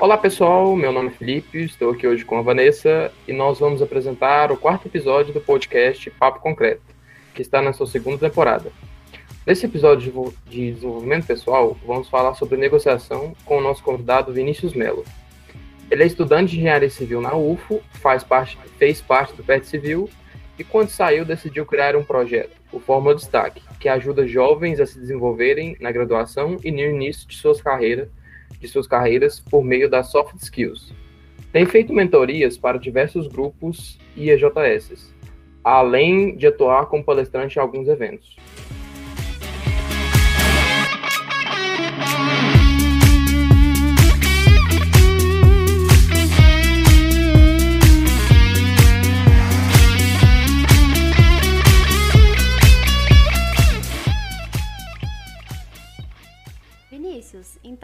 Olá pessoal, meu nome é Felipe, estou aqui hoje com a Vanessa e nós vamos apresentar o quarto episódio do podcast Papo Concreto, que está na sua segunda temporada. Nesse episódio de desenvolvimento pessoal, vamos falar sobre negociação com o nosso convidado Vinícius Melo. Ele é estudante de engenharia civil na UFO, faz parte, fez parte do PET Civil e quando saiu decidiu criar um projeto, o Forma Destaque, que ajuda jovens a se desenvolverem na graduação e no início de suas carreiras de suas carreiras por meio das soft skills. Tem feito mentorias para diversos grupos e EJS, além de atuar como palestrante em alguns eventos.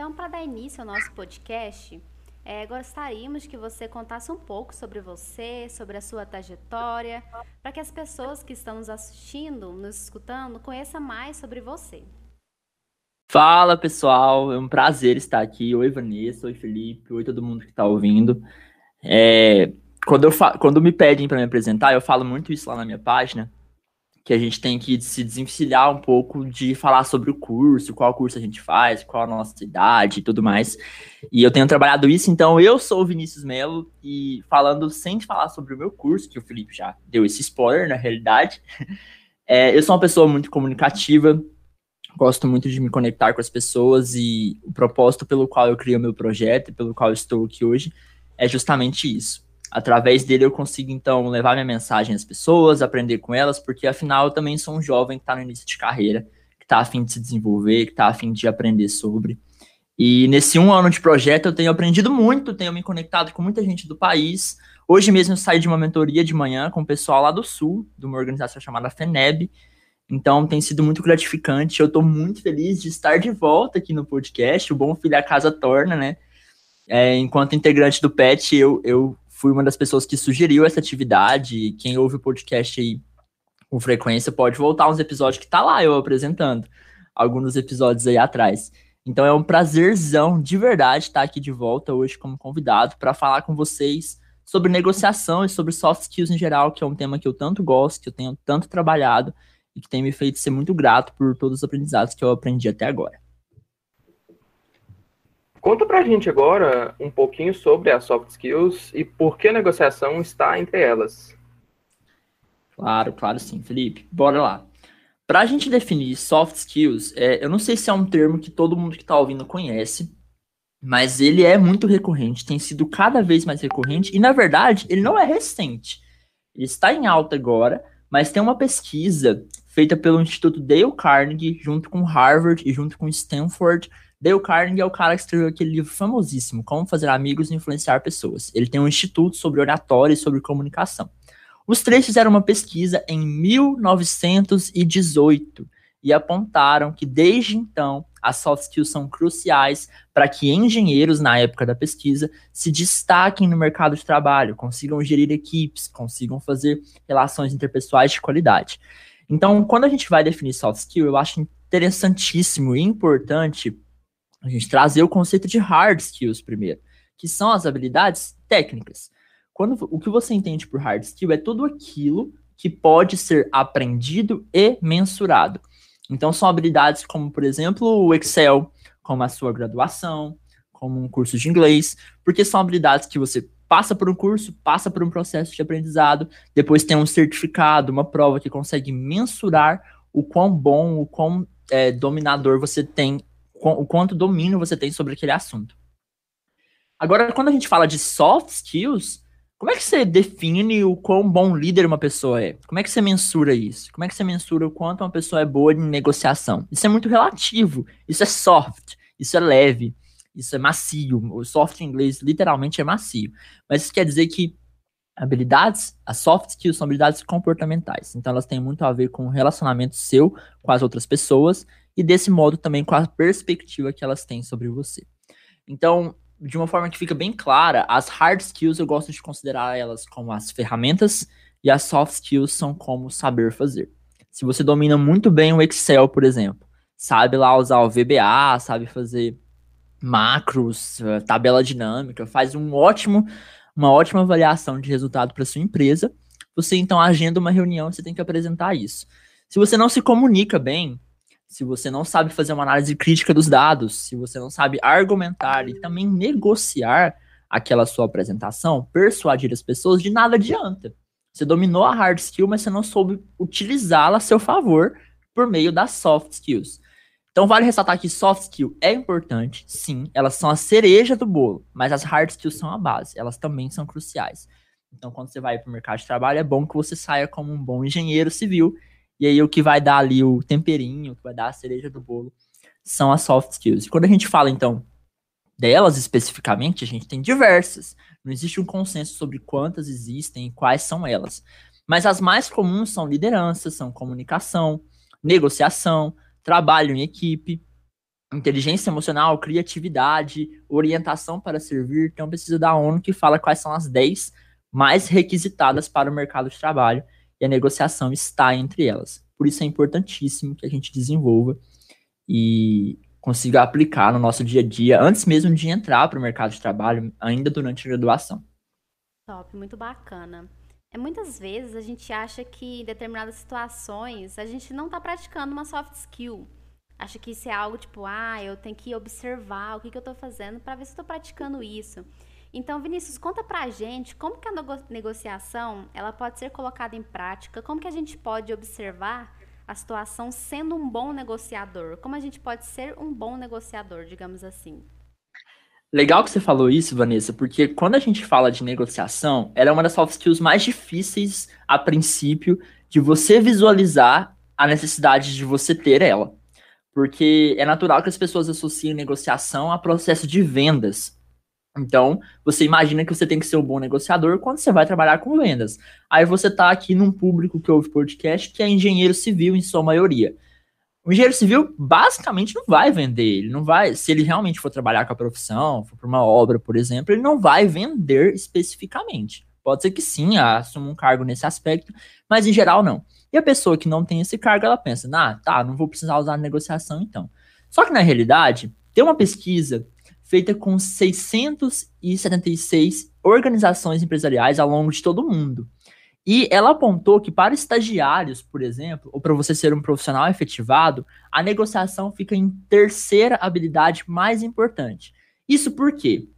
Então, para dar início ao nosso podcast, é, gostaríamos que você contasse um pouco sobre você, sobre a sua trajetória, para que as pessoas que estão nos assistindo, nos escutando, conheçam mais sobre você. Fala pessoal, é um prazer estar aqui. Oi Vanessa, oi Felipe, oi todo mundo que está ouvindo. É, quando, eu quando me pedem para me apresentar, eu falo muito isso lá na minha página, que a gente tem que se desenvencilhar um pouco de falar sobre o curso, qual curso a gente faz, qual a nossa idade e tudo mais. E eu tenho trabalhado isso, então eu sou o Vinícius Melo e falando sem falar sobre o meu curso, que o Felipe já deu esse spoiler na realidade. É, eu sou uma pessoa muito comunicativa, gosto muito de me conectar com as pessoas e o propósito pelo qual eu criei o meu projeto e pelo qual estou aqui hoje é justamente isso Através dele eu consigo, então, levar minha mensagem às pessoas, aprender com elas, porque afinal eu também sou um jovem que está no início de carreira, que está afim de se desenvolver, que está afim de aprender sobre. E nesse um ano de projeto eu tenho aprendido muito, tenho me conectado com muita gente do país. Hoje mesmo eu saí de uma mentoria de manhã com o pessoal lá do Sul, de uma organização chamada FENEB. Então tem sido muito gratificante. Eu estou muito feliz de estar de volta aqui no podcast. O Bom Filho a Casa Torna, né? É, enquanto integrante do PET, eu, eu fui uma das pessoas que sugeriu essa atividade. Quem ouve o podcast aí com frequência pode voltar uns episódios que tá lá eu apresentando alguns episódios aí atrás. Então é um prazerzão de verdade estar aqui de volta hoje como convidado para falar com vocês sobre negociação e sobre soft skills em geral, que é um tema que eu tanto gosto, que eu tenho tanto trabalhado e que tem me feito ser muito grato por todos os aprendizados que eu aprendi até agora. Conta pra gente agora um pouquinho sobre as soft skills e por que a negociação está entre elas. Claro, claro sim, Felipe. Bora lá. Para a gente definir soft skills, é, eu não sei se é um termo que todo mundo que está ouvindo conhece, mas ele é muito recorrente, tem sido cada vez mais recorrente, e na verdade ele não é recente. Ele está em alta agora, mas tem uma pesquisa feita pelo Instituto Dale Carnegie, junto com Harvard e junto com Stanford, Dale Carnegie é o cara que escreveu aquele livro famosíssimo, Como Fazer Amigos e Influenciar Pessoas. Ele tem um instituto sobre oratória e sobre comunicação. Os três fizeram uma pesquisa em 1918 e apontaram que desde então as soft skills são cruciais para que engenheiros, na época da pesquisa, se destaquem no mercado de trabalho, consigam gerir equipes, consigam fazer relações interpessoais de qualidade. Então, quando a gente vai definir soft skill, eu acho interessantíssimo e importante a gente trazer o conceito de hard skills primeiro, que são as habilidades técnicas. Quando o que você entende por hard skill é tudo aquilo que pode ser aprendido e mensurado. Então são habilidades como, por exemplo, o Excel, como a sua graduação, como um curso de inglês, porque são habilidades que você passa por um curso, passa por um processo de aprendizado, depois tem um certificado, uma prova que consegue mensurar o quão bom, o quão é, dominador você tem o quanto domínio você tem sobre aquele assunto. Agora, quando a gente fala de soft skills, como é que você define o quão bom líder uma pessoa é? Como é que você mensura isso? Como é que você mensura o quanto uma pessoa é boa em negociação? Isso é muito relativo. Isso é soft, isso é leve, isso é macio. O soft em inglês literalmente é macio. Mas isso quer dizer que habilidades, as soft skills são habilidades comportamentais. Então elas têm muito a ver com o relacionamento seu com as outras pessoas e desse modo também com a perspectiva que elas têm sobre você. Então, de uma forma que fica bem clara, as hard skills eu gosto de considerar elas como as ferramentas e as soft skills são como saber fazer. Se você domina muito bem o Excel, por exemplo, sabe lá usar o VBA, sabe fazer macros, eh, tabela dinâmica, faz um ótimo, uma ótima avaliação de resultado para sua empresa. Você então agenda uma reunião, você tem que apresentar isso. Se você não se comunica bem, se você não sabe fazer uma análise crítica dos dados, se você não sabe argumentar e também negociar aquela sua apresentação, persuadir as pessoas, de nada adianta. Você dominou a hard skill, mas você não soube utilizá-la a seu favor por meio das soft skills. Então vale ressaltar que soft skill é importante, sim, elas são a cereja do bolo, mas as hard skills são a base, elas também são cruciais. Então quando você vai para o mercado de trabalho é bom que você saia como um bom engenheiro civil, e aí o que vai dar ali o temperinho, o que vai dar a cereja do bolo são as soft skills. E quando a gente fala então delas especificamente, a gente tem diversas. Não existe um consenso sobre quantas existem e quais são elas. Mas as mais comuns são liderança, são comunicação, negociação, trabalho em equipe, inteligência emocional, criatividade, orientação para servir. Uma pesquisa da ONU que fala quais são as 10 mais requisitadas para o mercado de trabalho e a negociação está entre elas. Por isso é importantíssimo que a gente desenvolva e consiga aplicar no nosso dia a dia antes mesmo de entrar para o mercado de trabalho, ainda durante a graduação. Top, muito bacana. É, muitas vezes a gente acha que em determinadas situações a gente não está praticando uma soft skill. Acha que isso é algo tipo, ah, eu tenho que observar o que, que eu estou fazendo para ver se estou praticando isso. Então, Vinícius, conta pra gente como que a negociação ela pode ser colocada em prática, como que a gente pode observar a situação sendo um bom negociador, como a gente pode ser um bom negociador, digamos assim. Legal que você falou isso, Vanessa, porque quando a gente fala de negociação, ela é uma das soft skills mais difíceis, a princípio, de você visualizar a necessidade de você ter ela. Porque é natural que as pessoas associem negociação a processo de vendas. Então, você imagina que você tem que ser um bom negociador quando você vai trabalhar com vendas. Aí você está aqui num público que ouve podcast que é engenheiro civil em sua maioria. O engenheiro civil basicamente não vai vender, ele não vai, se ele realmente for trabalhar com a profissão, for para uma obra, por exemplo, ele não vai vender especificamente. Pode ser que sim, assuma um cargo nesse aspecto, mas em geral não. E a pessoa que não tem esse cargo, ela pensa, ah, tá, não vou precisar usar negociação então. Só que na realidade, tem uma pesquisa feita com 676 organizações empresariais ao longo de todo o mundo. E ela apontou que para estagiários, por exemplo, ou para você ser um profissional efetivado, a negociação fica em terceira habilidade mais importante. Isso por quê?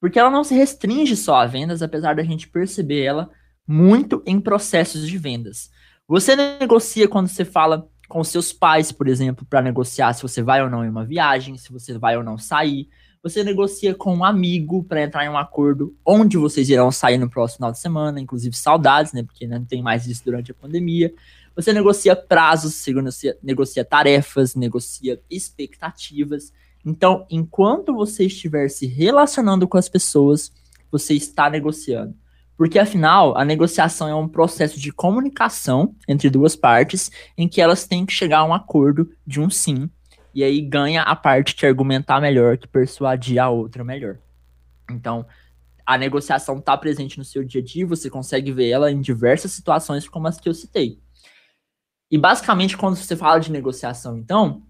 Porque ela não se restringe só a vendas, apesar da gente perceber ela muito em processos de vendas. Você negocia quando você fala com seus pais, por exemplo, para negociar se você vai ou não em uma viagem, se você vai ou não sair. Você negocia com um amigo para entrar em um acordo onde vocês irão sair no próximo final de semana, inclusive saudades, né? Porque não tem mais isso durante a pandemia. Você negocia prazos, você negocia, negocia tarefas, negocia expectativas. Então, enquanto você estiver se relacionando com as pessoas, você está negociando. Porque afinal, a negociação é um processo de comunicação entre duas partes em que elas têm que chegar a um acordo de um sim e aí ganha a parte que argumentar melhor, que persuadir a outra melhor. Então, a negociação está presente no seu dia a dia, você consegue ver ela em diversas situações como as que eu citei. E basicamente, quando você fala de negociação, então,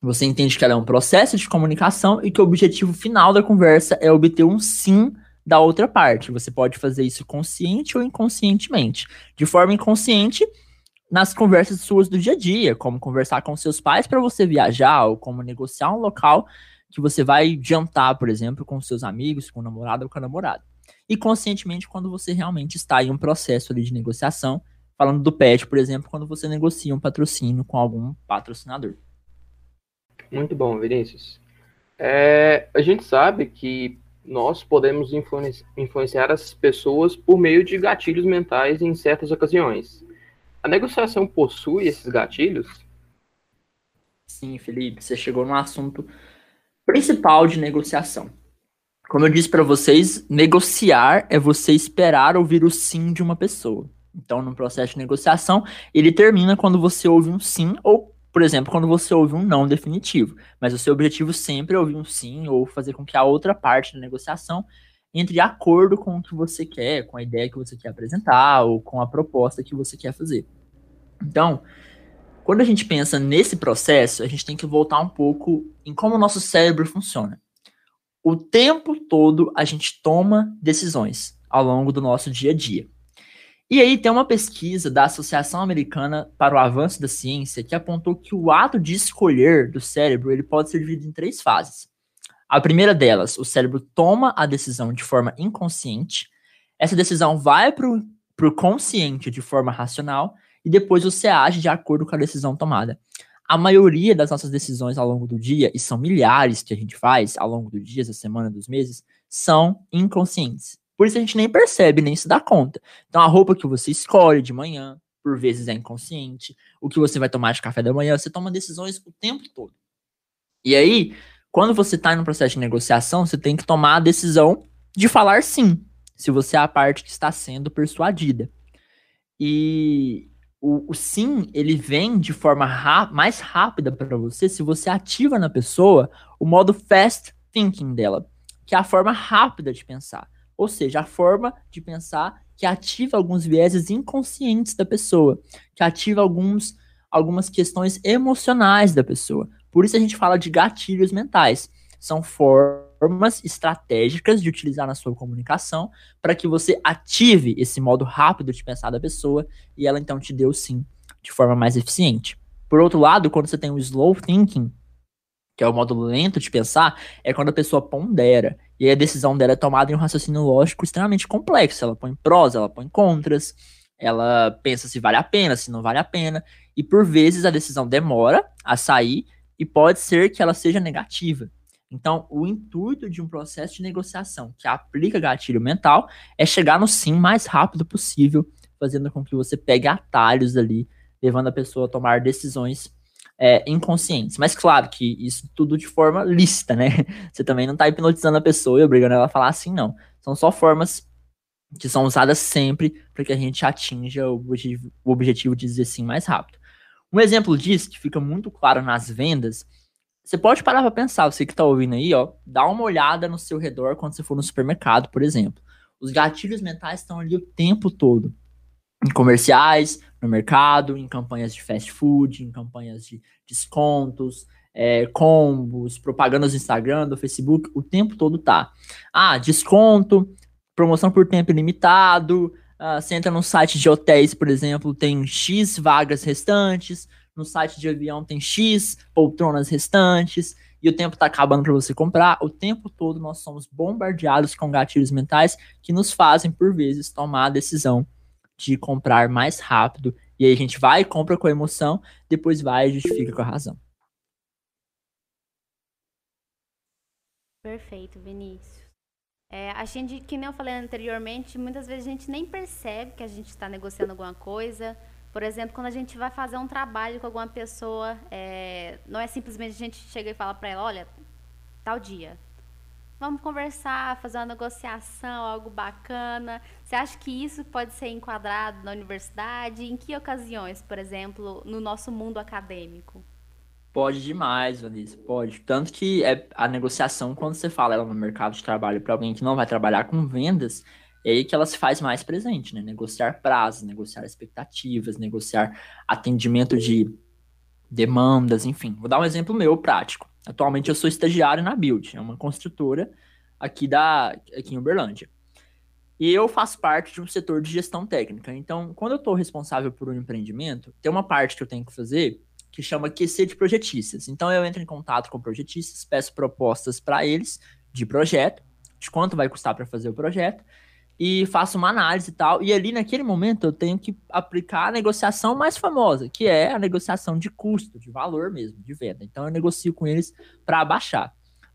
você entende que ela é um processo de comunicação e que o objetivo final da conversa é obter um sim da outra parte. Você pode fazer isso consciente ou inconscientemente. De forma inconsciente, nas conversas suas do dia a dia, como conversar com seus pais para você viajar, ou como negociar um local que você vai jantar, por exemplo, com seus amigos, com o namorado ou com a namorada. E conscientemente quando você realmente está em um processo ali de negociação, falando do pet, por exemplo, quando você negocia um patrocínio com algum patrocinador. Muito bom, Vinícius. É, a gente sabe que nós podemos influenciar as pessoas por meio de gatilhos mentais em certas ocasiões. A negociação possui esses gatilhos? Sim, Felipe, você chegou no assunto principal de negociação. Como eu disse para vocês, negociar é você esperar ouvir o sim de uma pessoa. Então, no processo de negociação, ele termina quando você ouve um sim ou, por exemplo, quando você ouve um não definitivo. Mas o seu objetivo sempre é ouvir um sim ou fazer com que a outra parte da negociação entre acordo com o que você quer, com a ideia que você quer apresentar ou com a proposta que você quer fazer. Então, quando a gente pensa nesse processo, a gente tem que voltar um pouco em como o nosso cérebro funciona. o tempo todo a gente toma decisões ao longo do nosso dia a dia. E aí tem uma pesquisa da Associação Americana para o Avanço da Ciência que apontou que o ato de escolher do cérebro ele pode ser dividido em três fases. A primeira delas, o cérebro toma a decisão de forma inconsciente, essa decisão vai para o consciente de forma racional e depois você age de acordo com a decisão tomada. A maioria das nossas decisões ao longo do dia, e são milhares que a gente faz ao longo do dia, da semana, dos meses, são inconscientes. Por isso a gente nem percebe, nem se dá conta. Então a roupa que você escolhe de manhã, por vezes é inconsciente. O que você vai tomar de café da manhã, você toma decisões o tempo todo. E aí, quando você está no processo de negociação, você tem que tomar a decisão de falar sim, se você é a parte que está sendo persuadida. E o, o sim, ele vem de forma mais rápida para você se você ativa na pessoa o modo fast thinking dela, que é a forma rápida de pensar. Ou seja, a forma de pensar que ativa alguns vieses inconscientes da pessoa, que ativa alguns, algumas questões emocionais da pessoa. Por isso a gente fala de gatilhos mentais. São formas estratégicas de utilizar na sua comunicação para que você ative esse modo rápido de pensar da pessoa e ela então te dê o sim de forma mais eficiente. Por outro lado, quando você tem o slow thinking, que é o modo lento de pensar, é quando a pessoa pondera. E a decisão dela é tomada em um raciocínio lógico extremamente complexo. Ela põe prós, ela põe contras, ela pensa se vale a pena, se não vale a pena. E por vezes a decisão demora a sair e pode ser que ela seja negativa. Então, o intuito de um processo de negociação que aplica gatilho mental é chegar no sim mais rápido possível, fazendo com que você pegue atalhos ali, levando a pessoa a tomar decisões é, inconscientes. Mas claro que isso tudo de forma lícita, né? Você também não está hipnotizando a pessoa e obrigando ela a falar assim, não. São só formas que são usadas sempre para que a gente atinja o objetivo, o objetivo de dizer sim mais rápido. Um exemplo disso, que fica muito claro nas vendas, você pode parar para pensar, você que está ouvindo aí, ó, dá uma olhada no seu redor quando você for no supermercado, por exemplo. Os gatilhos mentais estão ali o tempo todo em comerciais, no mercado, em campanhas de fast food, em campanhas de descontos, é, combos, propagandas no Instagram, do Facebook, o tempo todo tá. Ah, desconto, promoção por tempo ilimitado. Ah, você entra no site de hotéis, por exemplo, tem X vagas restantes. No site de avião tem X poltronas restantes. E o tempo tá acabando para você comprar. O tempo todo nós somos bombardeados com gatilhos mentais que nos fazem, por vezes, tomar a decisão de comprar mais rápido. E aí a gente vai, compra com a emoção, depois vai e justifica com a razão. Perfeito, Vinícius. É, a gente, que nem eu falei anteriormente, muitas vezes a gente nem percebe que a gente está negociando alguma coisa. Por exemplo, quando a gente vai fazer um trabalho com alguma pessoa, é, não é simplesmente a gente chega e fala para ela, olha, tal dia, vamos conversar, fazer uma negociação, algo bacana. Você acha que isso pode ser enquadrado na universidade? Em que ocasiões, por exemplo, no nosso mundo acadêmico? Pode demais, Vanessa, pode. Tanto que é a negociação, quando você fala ela no mercado de trabalho para alguém que não vai trabalhar com vendas, é aí que ela se faz mais presente, né? Negociar prazos, negociar expectativas, negociar atendimento de demandas, enfim. Vou dar um exemplo meu prático. Atualmente eu sou estagiário na Build, é uma construtora aqui da aqui em Uberlândia. E eu faço parte de um setor de gestão técnica. Então, quando eu estou responsável por um empreendimento, tem uma parte que eu tenho que fazer que chama QC de projetistas. Então, eu entro em contato com projetistas, peço propostas para eles de projeto, de quanto vai custar para fazer o projeto, e faço uma análise e tal. E ali, naquele momento, eu tenho que aplicar a negociação mais famosa, que é a negociação de custo, de valor mesmo, de venda. Então, eu negocio com eles para abaixar.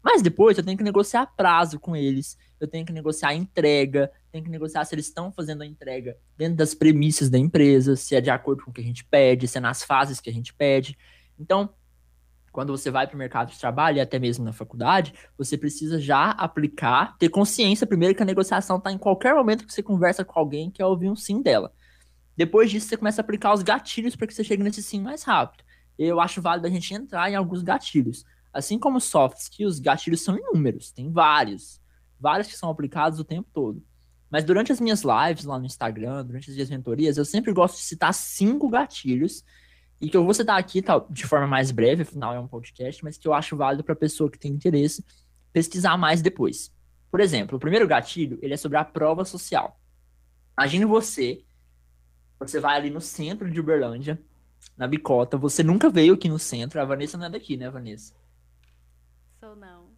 Mas depois, eu tenho que negociar prazo com eles, eu tenho que negociar entrega, tenho que negociar se eles estão fazendo a entrega dentro das premissas da empresa, se é de acordo com o que a gente pede, se é nas fases que a gente pede. Então, quando você vai para o mercado de trabalho e até mesmo na faculdade, você precisa já aplicar, ter consciência primeiro que a negociação está em qualquer momento que você conversa com alguém que quer ouvir um sim dela. Depois disso, você começa a aplicar os gatilhos para que você chegue nesse sim mais rápido. Eu acho válido a gente entrar em alguns gatilhos. Assim como soft skills, os gatilhos são inúmeros, tem vários. Vários que são aplicados o tempo todo. Mas durante as minhas lives lá no Instagram, durante as minhas mentorias, eu sempre gosto de citar cinco gatilhos e que eu vou citar aqui tá, de forma mais breve, afinal é um podcast, mas que eu acho válido para pessoa que tem interesse pesquisar mais depois. Por exemplo, o primeiro gatilho, ele é sobre a prova social. Imagine você, você vai ali no centro de Uberlândia, na Bicota, você nunca veio aqui no centro, a Vanessa não é daqui, né, Vanessa? Não.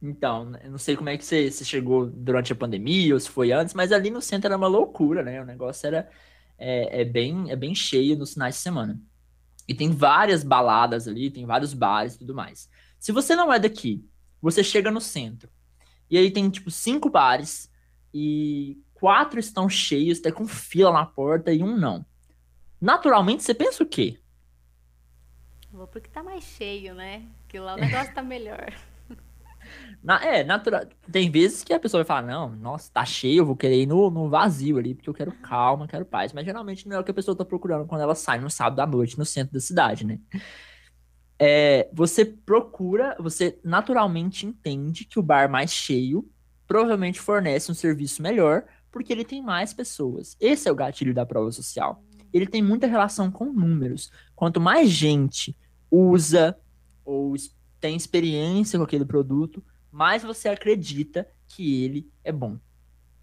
Então, eu não sei como é que você, você chegou durante a pandemia ou se foi antes, mas ali no centro era uma loucura, né? O negócio era é, é bem, é bem cheio nos finais de semana. E tem várias baladas ali, tem vários bares e tudo mais. Se você não é daqui, você chega no centro, e aí tem, tipo, cinco bares, e quatro estão cheios, até com fila na porta, e um não. Naturalmente, você pensa o quê? Porque tá mais cheio, né? Que lá o negócio tá melhor. Na, é, natural. Tem vezes que a pessoa vai falar, não, nossa, tá cheio, eu vou querer ir no, no vazio ali, porque eu quero calma, quero paz. Mas geralmente não é o que a pessoa tá procurando quando ela sai no sábado à noite no centro da cidade, né? É, você procura, você naturalmente entende que o bar mais cheio provavelmente fornece um serviço melhor, porque ele tem mais pessoas. Esse é o gatilho da prova social. Ele tem muita relação com números. Quanto mais gente usa ou tem experiência com aquele produto, mais você acredita que ele é bom.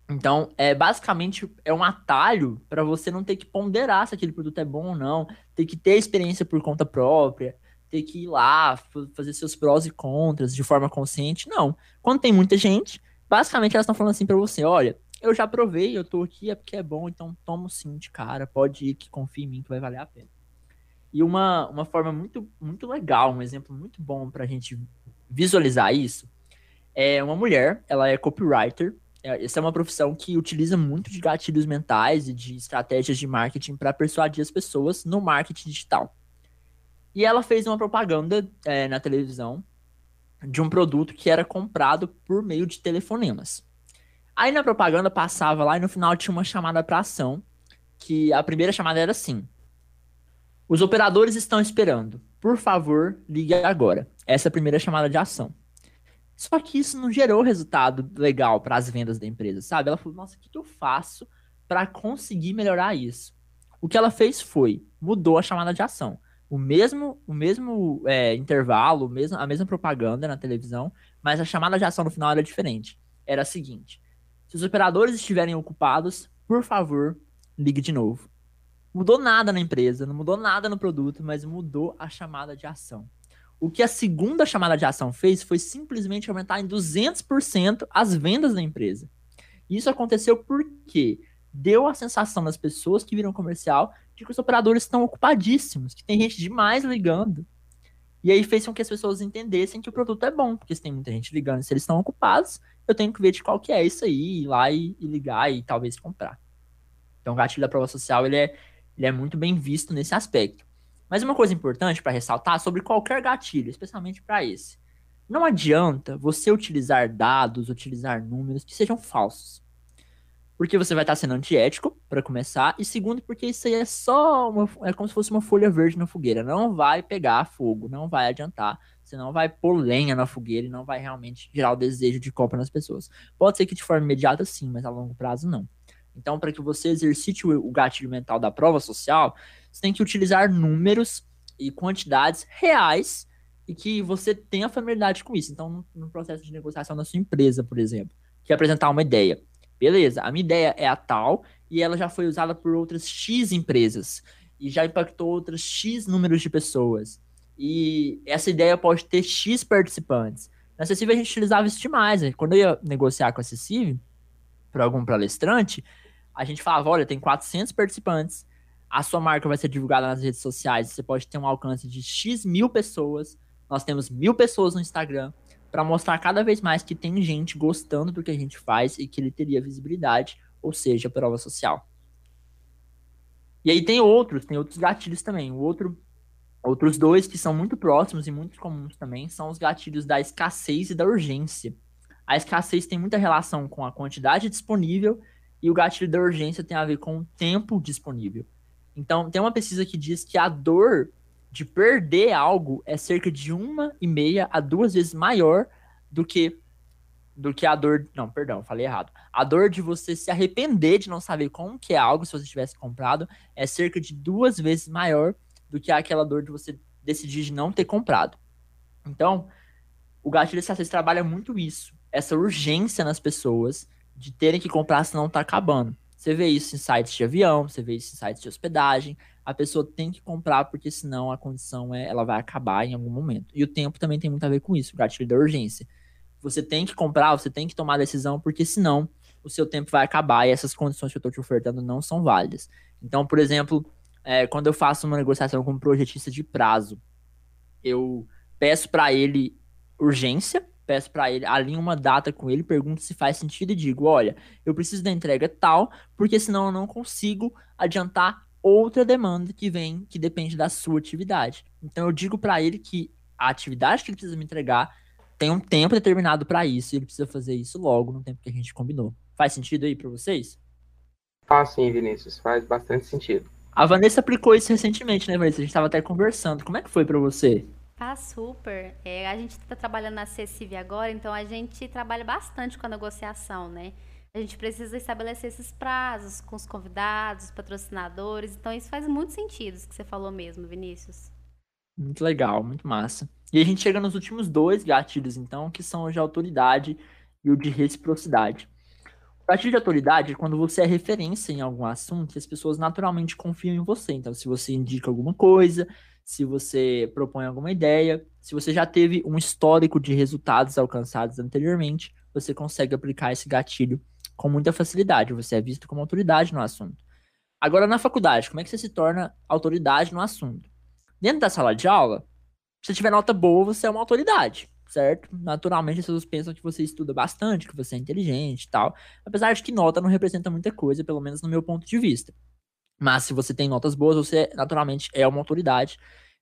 Então, é basicamente é um atalho para você não ter que ponderar se aquele produto é bom ou não, ter que ter experiência por conta própria, ter que ir lá fazer seus prós e contras de forma consciente. Não. Quando tem muita gente, basicamente elas estão falando assim para você, olha, eu já provei, eu tô aqui é porque é bom, então tomo sim de cara, pode ir que confie em mim que vai valer a pena. E uma, uma forma muito, muito legal, um exemplo muito bom para a gente visualizar isso, é uma mulher, ela é copywriter. É, essa é uma profissão que utiliza muito de gatilhos mentais e de estratégias de marketing para persuadir as pessoas no marketing digital. E ela fez uma propaganda é, na televisão de um produto que era comprado por meio de telefonemas. Aí na propaganda passava lá e no final tinha uma chamada para ação, que a primeira chamada era assim: os operadores estão esperando. Por favor, ligue agora. Essa é a primeira chamada de ação. Só que isso não gerou resultado legal para as vendas da empresa, sabe? Ela falou: nossa, o que, que eu faço para conseguir melhorar isso? O que ela fez foi mudou a chamada de ação. O mesmo, o mesmo é, intervalo, mesmo, a mesma propaganda na televisão, mas a chamada de ação no final era diferente. Era a seguinte: se os operadores estiverem ocupados, por favor, ligue de novo mudou nada na empresa, não mudou nada no produto, mas mudou a chamada de ação. O que a segunda chamada de ação fez foi simplesmente aumentar em 200% as vendas da empresa. Isso aconteceu porque deu a sensação das pessoas que viram comercial de que os operadores estão ocupadíssimos, que tem gente demais ligando. E aí fez com que as pessoas entendessem que o produto é bom, porque se tem muita gente ligando, se eles estão ocupados, eu tenho que ver de qual que é isso aí, ir lá e, e ligar e talvez comprar. Então o gatilho da prova social, ele é, ele é muito bem visto nesse aspecto. Mas uma coisa importante para ressaltar sobre qualquer gatilho, especialmente para esse. Não adianta você utilizar dados, utilizar números que sejam falsos. Porque você vai estar sendo antiético, para começar, e segundo, porque isso aí é só uma, é como se fosse uma folha verde na fogueira. Não vai pegar fogo, não vai adiantar. Você não vai pôr lenha na fogueira e não vai realmente gerar o desejo de compra nas pessoas. Pode ser que de forma imediata sim, mas a longo prazo não. Então, para que você exercite o, gatilho mental da prova social, você tem que utilizar números e quantidades reais e que você tenha familiaridade com isso. Então, no, processo de negociação da sua empresa, por exemplo, que é apresentar uma ideia. Beleza, a minha ideia é a tal e ela já foi usada por outras X empresas e já impactou outras X números de pessoas. E essa ideia pode ter X participantes. Na Acessível a gente utilizava isso demais. Né? Quando eu ia negociar com a Acessível, para algum palestrante, a gente falava, olha, tem 400 participantes, a sua marca vai ser divulgada nas redes sociais, você pode ter um alcance de X mil pessoas, nós temos mil pessoas no Instagram, para mostrar cada vez mais que tem gente gostando do que a gente faz e que ele teria visibilidade, ou seja, prova social. E aí tem outros, tem outros gatilhos também. O outro, outros dois que são muito próximos e muito comuns também são os gatilhos da escassez e da urgência. A escassez tem muita relação com a quantidade disponível e o gatilho da urgência tem a ver com o tempo disponível. Então, tem uma pesquisa que diz que a dor de perder algo é cerca de uma e meia a duas vezes maior do que do que a dor. Não, perdão, falei errado. A dor de você se arrepender de não saber como que é algo se você tivesse comprado é cerca de duas vezes maior do que aquela dor de você decidir de não ter comprado. Então, o gatilho escassez trabalha muito isso, essa urgência nas pessoas de terem que comprar senão tá acabando. Você vê isso em sites de avião, você vê isso em sites de hospedagem. A pessoa tem que comprar porque senão a condição é, ela vai acabar em algum momento. E o tempo também tem muito a ver com isso, o gatilho da urgência. Você tem que comprar, você tem que tomar decisão porque senão o seu tempo vai acabar e essas condições que eu estou te ofertando não são válidas. Então, por exemplo, é, quando eu faço uma negociação com um projetista de prazo, eu peço para ele urgência, peço para ele, alinho uma data com ele, pergunto se faz sentido e digo, olha, eu preciso da entrega tal, porque senão eu não consigo adiantar outra demanda que vem, que depende da sua atividade. Então eu digo para ele que a atividade que ele precisa me entregar tem um tempo determinado para isso, e ele precisa fazer isso logo no tempo que a gente combinou. Faz sentido aí para vocês? Ah, sim, Vinícius, faz bastante sentido. A Vanessa aplicou isso recentemente, né, Vanessa? A gente estava até conversando. Como é que foi para você? Tá super. É, a gente está trabalhando na CECIV agora, então a gente trabalha bastante com a negociação, né? A gente precisa estabelecer esses prazos com os convidados, patrocinadores. Então isso faz muito sentido, isso que você falou mesmo, Vinícius. Muito legal, muito massa. E a gente chega nos últimos dois gatilhos, então, que são o de autoridade e o de reciprocidade. O gatilho de autoridade é quando você é referência em algum assunto e as pessoas naturalmente confiam em você. Então, se você indica alguma coisa, se você propõe alguma ideia, se você já teve um histórico de resultados alcançados anteriormente, você consegue aplicar esse gatilho com muita facilidade. Você é visto como autoridade no assunto. Agora, na faculdade, como é que você se torna autoridade no assunto? Dentro da sala de aula, se tiver nota boa, você é uma autoridade, certo? Naturalmente, as pessoas pensam que você estuda bastante, que você é inteligente e tal. Apesar de que nota não representa muita coisa, pelo menos no meu ponto de vista. Mas se você tem notas boas, você naturalmente é uma autoridade.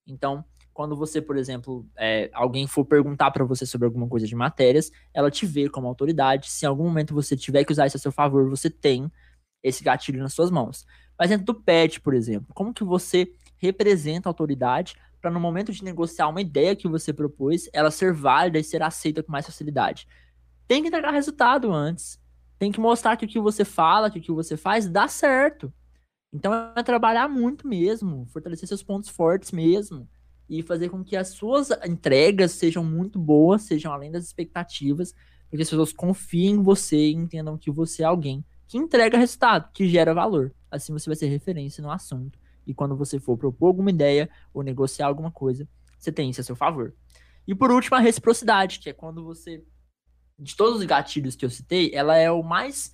Então, quando você, por exemplo, é, alguém for perguntar para você sobre alguma coisa de matérias, ela te vê como autoridade. Se em algum momento você tiver que usar isso a seu favor, você tem esse gatilho nas suas mãos. Mas dentro do PET, por exemplo, como que você representa a autoridade para no momento de negociar uma ideia que você propôs, ela ser válida e ser aceita com mais facilidade? Tem que entregar resultado antes. Tem que mostrar que o que você fala, que o que você faz dá certo. Então é trabalhar muito mesmo, fortalecer seus pontos fortes mesmo e fazer com que as suas entregas sejam muito boas, sejam além das expectativas, porque as pessoas confiem em você e entendam que você é alguém que entrega resultado, que gera valor. Assim você vai ser referência no assunto. E quando você for propor alguma ideia ou negociar alguma coisa, você tem isso a seu favor. E por último, a reciprocidade, que é quando você. De todos os gatilhos que eu citei, ela é o mais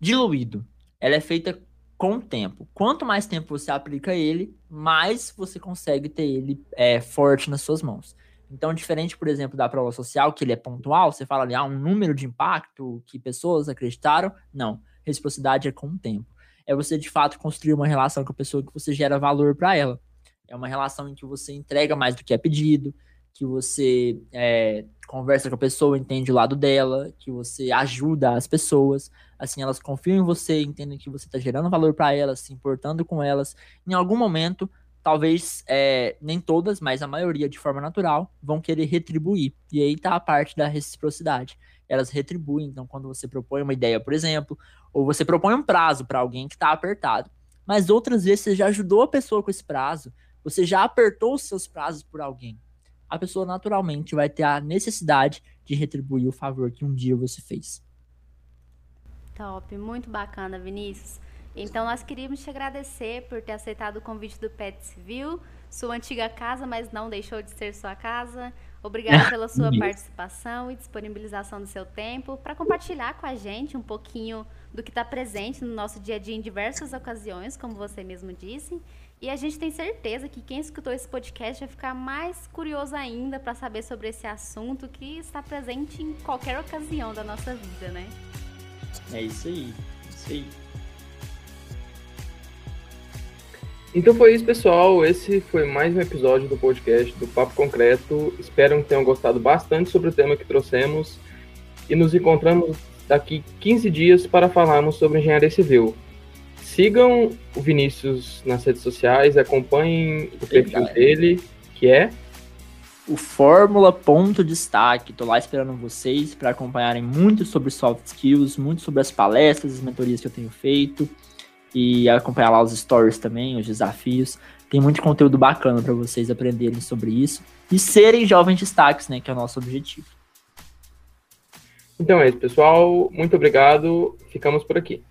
diluído. Ela é feita com o tempo. Quanto mais tempo você aplica ele, mais você consegue ter ele é, forte nas suas mãos. Então, diferente, por exemplo, da prova social, que ele é pontual, você fala ali, ah, um número de impacto que pessoas acreditaram. Não. Reciprocidade é com o tempo. É você, de fato, construir uma relação com a pessoa que você gera valor para ela. É uma relação em que você entrega mais do que é pedido, que você é, conversa com a pessoa, entende o lado dela, que você ajuda as pessoas, assim elas confiam em você, entendem que você está gerando valor para elas, se importando com elas. Em algum momento, talvez é, nem todas, mas a maioria de forma natural vão querer retribuir. E aí tá a parte da reciprocidade. Elas retribuem. Então, quando você propõe uma ideia, por exemplo, ou você propõe um prazo para alguém que está apertado, mas outras vezes você já ajudou a pessoa com esse prazo, você já apertou os seus prazos por alguém a pessoa naturalmente vai ter a necessidade de retribuir o favor que um dia você fez. Top, muito bacana, Vinícius. Então nós queríamos te agradecer por ter aceitado o convite do Pet Civil, sua antiga casa, mas não deixou de ser sua casa. Obrigada pela sua participação e disponibilização do seu tempo para compartilhar com a gente um pouquinho do que está presente no nosso dia a dia em diversas ocasiões, como você mesmo disse. E a gente tem certeza que quem escutou esse podcast vai ficar mais curioso ainda para saber sobre esse assunto que está presente em qualquer ocasião da nossa vida, né? É isso aí, isso aí. Então foi isso, pessoal. Esse foi mais um episódio do podcast do Papo Concreto. Espero que tenham gostado bastante sobre o tema que trouxemos. E nos encontramos daqui 15 dias para falarmos sobre engenharia civil. Sigam o Vinícius nas redes sociais, acompanhem o perfil dele, que é o Fórmula Ponto Destaque. Tô lá esperando vocês para acompanharem muito sobre soft skills, muito sobre as palestras, as mentorias que eu tenho feito e acompanhar lá os stories também, os desafios. Tem muito conteúdo bacana para vocês aprenderem sobre isso e serem jovens destaques, né, que é o nosso objetivo. Então é isso, pessoal. Muito obrigado. Ficamos por aqui.